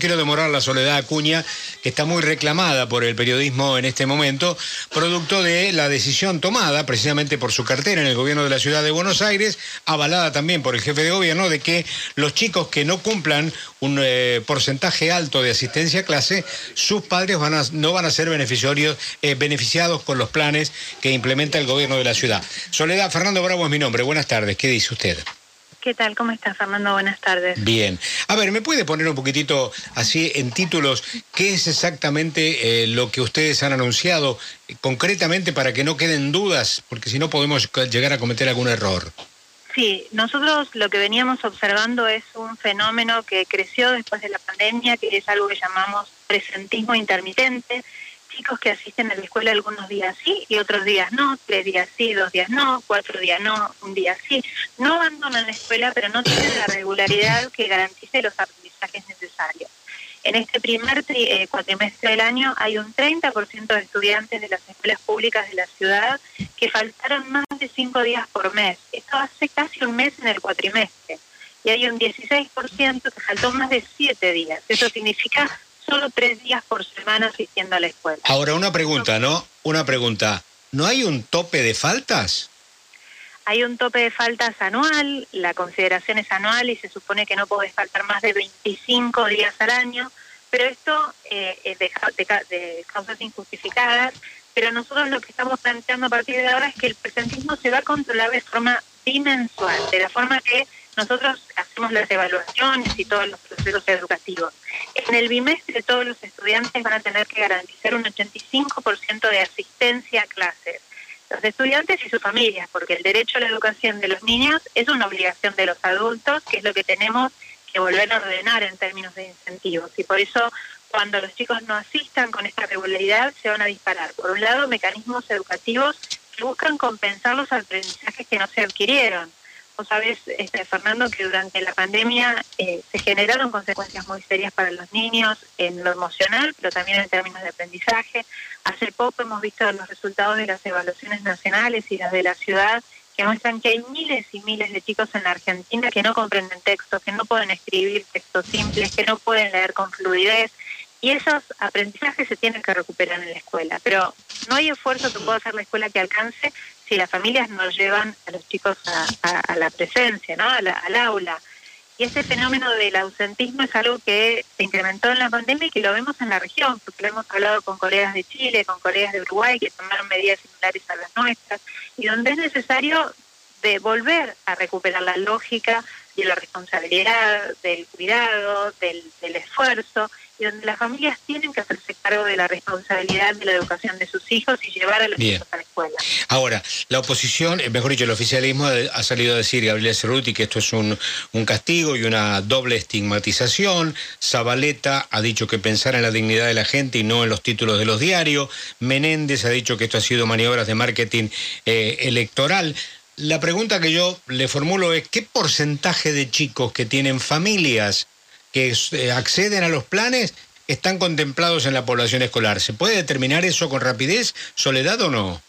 quiero demorar la Soledad Acuña, que está muy reclamada por el periodismo en este momento, producto de la decisión tomada precisamente por su cartera en el gobierno de la ciudad de Buenos Aires, avalada también por el jefe de gobierno, de que los chicos que no cumplan un eh, porcentaje alto de asistencia a clase, sus padres van a, no van a ser beneficiarios, eh, beneficiados con los planes que implementa el gobierno de la ciudad. Soledad, Fernando Bravo es mi nombre. Buenas tardes. ¿Qué dice usted? ¿Qué tal? ¿Cómo estás, Fernando? Buenas tardes. Bien. A ver, ¿me puede poner un poquitito así en títulos qué es exactamente eh, lo que ustedes han anunciado eh, concretamente para que no queden dudas? Porque si no podemos llegar a cometer algún error. Sí, nosotros lo que veníamos observando es un fenómeno que creció después de la pandemia, que es algo que llamamos presentismo intermitente, que asisten a la escuela algunos días sí y otros días no, tres días sí, dos días no, cuatro días no, un día sí. No abandonan la escuela, pero no tienen la regularidad que garantice los aprendizajes necesarios. En este primer eh, cuatrimestre del año hay un 30% de estudiantes de las escuelas públicas de la ciudad que faltaron más de cinco días por mes. Esto hace casi un mes en el cuatrimestre. Y hay un 16% que faltó más de siete días. Eso significa solo tres días por semana asistiendo a la escuela. Ahora, una pregunta, ¿no? Una pregunta. ¿No hay un tope de faltas? Hay un tope de faltas anual, la consideración es anual y se supone que no podés faltar más de 25 días al año, pero esto eh, es de, de, causas injustificadas, pero nosotros lo que estamos planteando a partir de ahora es que el presentismo se va a controlar de forma bimensual, de la forma que nosotros hacemos las evaluaciones y todos los procesos educativos. En el bimestre todos los estudiantes van a tener que garantizar un 85% de asistencia a clases. Los estudiantes y sus familias, porque el derecho a la educación de los niños es una obligación de los adultos, que es lo que tenemos que volver a ordenar en términos de incentivos. Y por eso, cuando los chicos no asistan con esta regularidad, se van a disparar, por un lado, mecanismos educativos que buscan compensar los aprendizajes que no se adquirieron sabes, este, Fernando, que durante la pandemia eh, se generaron consecuencias muy serias para los niños en lo emocional, pero también en términos de aprendizaje. Hace poco hemos visto los resultados de las evaluaciones nacionales y las de la ciudad que muestran que hay miles y miles de chicos en la Argentina que no comprenden textos, que no pueden escribir textos simples, que no pueden leer con fluidez. Y esos aprendizajes se tienen que recuperar en la escuela. Pero no hay esfuerzo que pueda hacer la escuela que alcance si las familias no llevan a los chicos a, la presencia, ¿no? al aula. Y ese fenómeno del ausentismo es algo que se incrementó en la pandemia y que lo vemos en la región, porque lo hemos hablado con colegas de Chile, con colegas de Uruguay, que tomaron medidas similares a las nuestras, y donde es necesario de volver a recuperar la lógica de la responsabilidad, del cuidado, del esfuerzo, donde las familias tienen que hacerse cargo de la responsabilidad de la educación de sus hijos y llevar a los hijos a la escuela. Ahora, la oposición, eh, mejor dicho, el oficialismo ha salido a decir, Gabriel Cerruti, que esto es un, un castigo y una doble estigmatización. Zabaleta ha dicho que pensar en la dignidad de la gente y no en los títulos de los diarios. Menéndez ha dicho que esto ha sido maniobras de marketing eh, electoral. La pregunta que yo le formulo es, ¿qué porcentaje de chicos que tienen familias que eh, acceden a los planes están contemplados en la población escolar. ¿Se puede determinar eso con rapidez, Soledad o no?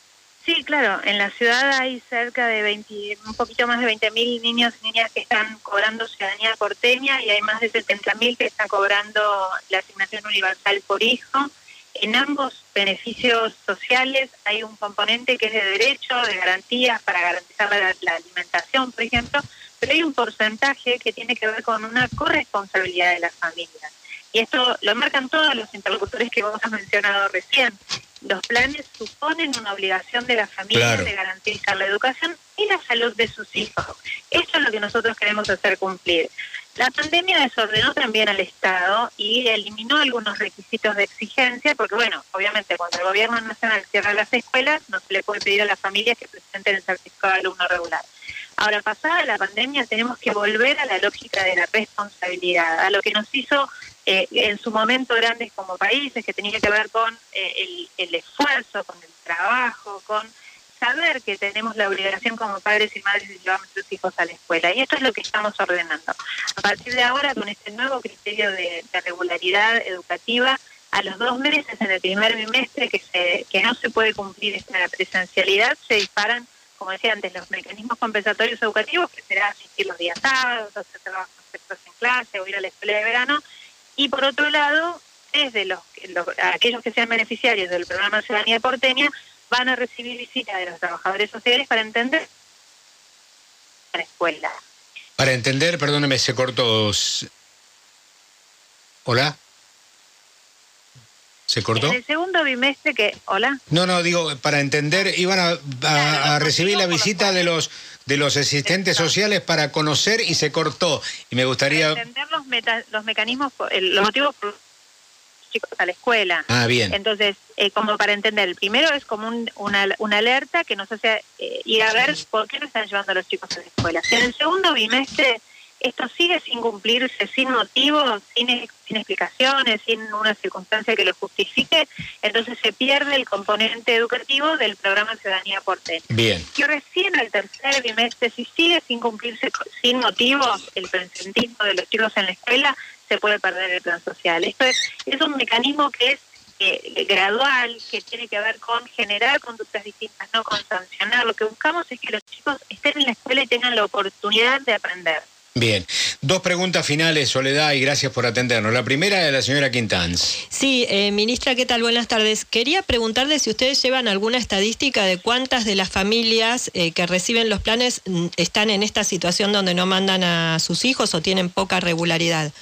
Sí, claro. En la ciudad hay cerca de 20, un poquito más de 20.000 niños y niñas que están cobrando ciudadanía porteña y hay más de 70.000 que están cobrando la asignación universal por hijo. En ambos beneficios sociales hay un componente que es de derecho, de garantías para garantizar la alimentación, por ejemplo, pero hay un porcentaje que tiene que ver con una corresponsabilidad de las familias. Y esto lo marcan todos los interlocutores que vos has mencionado recién. Los planes suponen una obligación de las familias de garantizar la educación y la salud de sus hijos. Esto es lo que nosotros queremos hacer cumplir. La pandemia desordenó también al Estado y eliminó algunos requisitos de exigencia, porque bueno, obviamente cuando el gobierno nacional cierra las escuelas, no se le puede pedir a las familias que presenten el certificado de alumno regular. Ahora, pasada la pandemia, tenemos que volver a la lógica de la responsabilidad, a lo que nos hizo eh, en su momento grandes como países, que tenía que ver con eh, el, esfuerzo, con el trabajo, con saber que tenemos la obligación como padres y madres de llevar a nuestros hijos a la escuela. Y esto es lo que estamos ordenando. A partir de ahora, con este nuevo criterio de, regularidad educativa, a los dos meses en el primer bimestre que, se, que no se puede cumplir esta presencialidad, se disparan como decía antes, los mecanismos compensatorios educativos, que será asistir los días sábados, hacer trabajos en clase o ir a la escuela de verano, Y por otro lado, desde los, los aquellos que sean beneficiarios del programa Ciudadanía Porteña van a recibir visita de los trabajadores sociales para entender la escuela. Para entender, perdóneme, se cortó. ¿Hola? ¿Se cortó? En el segundo bimestre que... ¿Hola? No, no, digo, para entender, iban a, recibir la visita de los de los asistentes sociales para conocer y se cortó. Y me gustaría... Para entender los, los mecanismos, los motivos por chicos a la escuela. Ah, bien. Entonces, eh, como para entender, el primero es como una, una, alerta que nos hace eh, ir a ver por qué no están llevando a los chicos a la escuela. En el segundo bimestre esto sigue sin cumplirse, sin motivos, sin, sin explicaciones, sin una circunstancia que lo justifique, entonces se pierde el componente educativo del programa Ciudadanía Porteña. Bien. Y recién el tercer bimestre, si sigue sin cumplirse sin motivos el presentismo de los chicos en la escuela, se puede perder el plan social. Esto es, es un mecanismo que es eh, gradual, que tiene que ver con generar conductas distintas, no con sancionar. Lo que buscamos es que los chicos estén en la escuela y tengan la oportunidad de aprender. Bien, dos preguntas finales, Soledad, y gracias por atendernos. La primera de la señora Quintanz. Sí, eh, ministra, ¿qué tal? Buenas tardes. Quería preguntarle si ustedes llevan alguna estadística de cuántas de las familias eh, que reciben los planes mm, están en esta situación donde no mandan a sus hijos o tienen poca regularidad.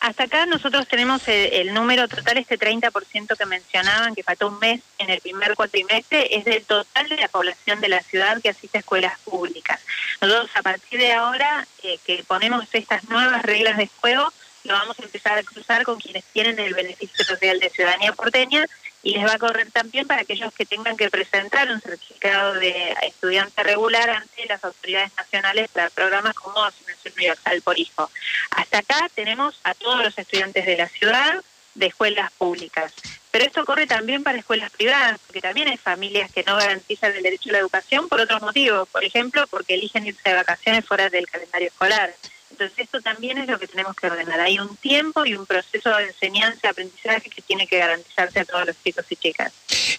Hasta acá nosotros tenemos el, número total, este 30% que mencionaban, que faltó un mes en el primer cuatrimestre, es del total de la población de la ciudad que asiste a escuelas públicas. Nosotros a partir de ahora eh, que ponemos estas nuevas reglas de juego, lo vamos a empezar a cruzar con quienes tienen el beneficio social de ciudadanía porteña y les va a correr también para aquellos que tengan que presentar un certificado de estudiante regular ante las autoridades nacionales para programas como Asignación Universal por Hijo. Hasta acá tenemos a todos los estudiantes de la ciudad de escuelas públicas. Pero esto corre también para escuelas privadas, porque también hay familias que no garantizan el derecho a la educación por otros motivos, por ejemplo, porque eligen irse de vacaciones fuera del calendario escolar. Entonces esto también es lo que tenemos que ordenar. Hay un tiempo y un proceso de enseñanza, aprendizaje que tiene que garantizarse a todos los chicos y chicas.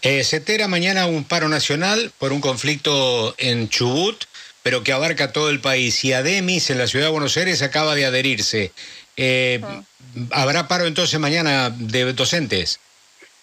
Eh, se entera mañana un paro nacional por un conflicto en Chubut, pero que abarca todo el país. Y Ademis en la ciudad de Buenos Aires acaba de adherirse. Eh, ¿Habrá paro entonces mañana de docentes?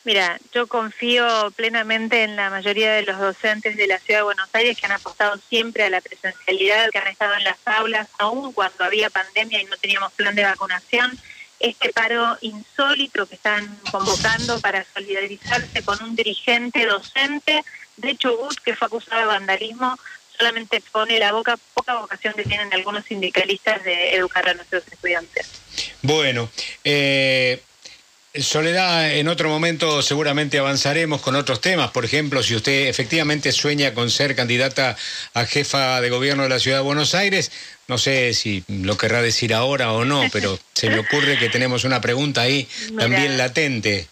Mira, yo confío plenamente en la mayoría de los docentes de la Ciudad de Buenos Aires que han apostado siempre a la presencialidad, que han estado en las aulas, aún cuando había pandemia y no teníamos plan de vacunación. Este paro insólito que están convocando para solidarizarse con un dirigente docente de Chubut que fue acusado de vandalismo solamente pone la boca, poca vocación que tienen algunos sindicalistas de educar a nuestros estudiantes. Bueno, eh, Soledad, en otro momento seguramente avanzaremos con otros temas. Por ejemplo, si usted efectivamente sueña con ser candidata a jefa de gobierno de la Ciudad de Buenos Aires, no sé si lo querrá decir ahora o no, pero se me ocurre que tenemos una pregunta ahí también latente.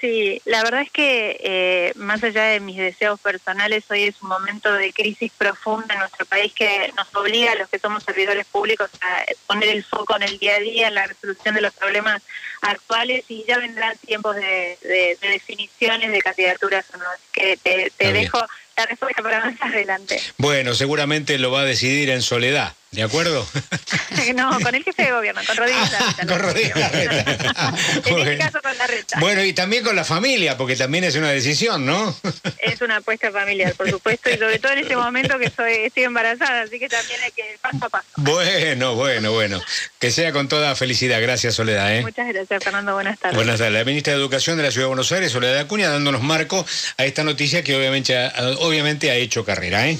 Sí, la verdad es que eh, más allá de mis deseos personales, hoy es un momento de crisis profunda en nuestro país que nos obliga a los que somos servidores públicos a poner el foco en el día a día, en la resolución de los problemas actuales y ya vendrán tiempos de, definiciones de candidaturas o no. Así que te, dejo la respuesta para más adelante. Bueno, seguramente lo va a decidir en soledad. ¿De acuerdo? no, con el jefe de gobierno, con Rodríguez Larreta. con Rodríguez Larreta. en este caso con Larreta. Bueno, y también con la familia, porque también es una decisión, ¿no? es una apuesta familiar, por supuesto, y sobre todo en este momento que soy, estoy embarazada, así que también hay que paso a paso. Bueno, bueno, bueno. Que sea con toda felicidad. Gracias, Soledad. ¿eh? Muchas gracias, Fernando. Buenas tardes. Buenas tardes. La ministra de Educación de la Ciudad de Buenos Aires, Soledad Acuña, dándonos marco a esta noticia que obviamente, obviamente ha hecho carrera. ¿eh?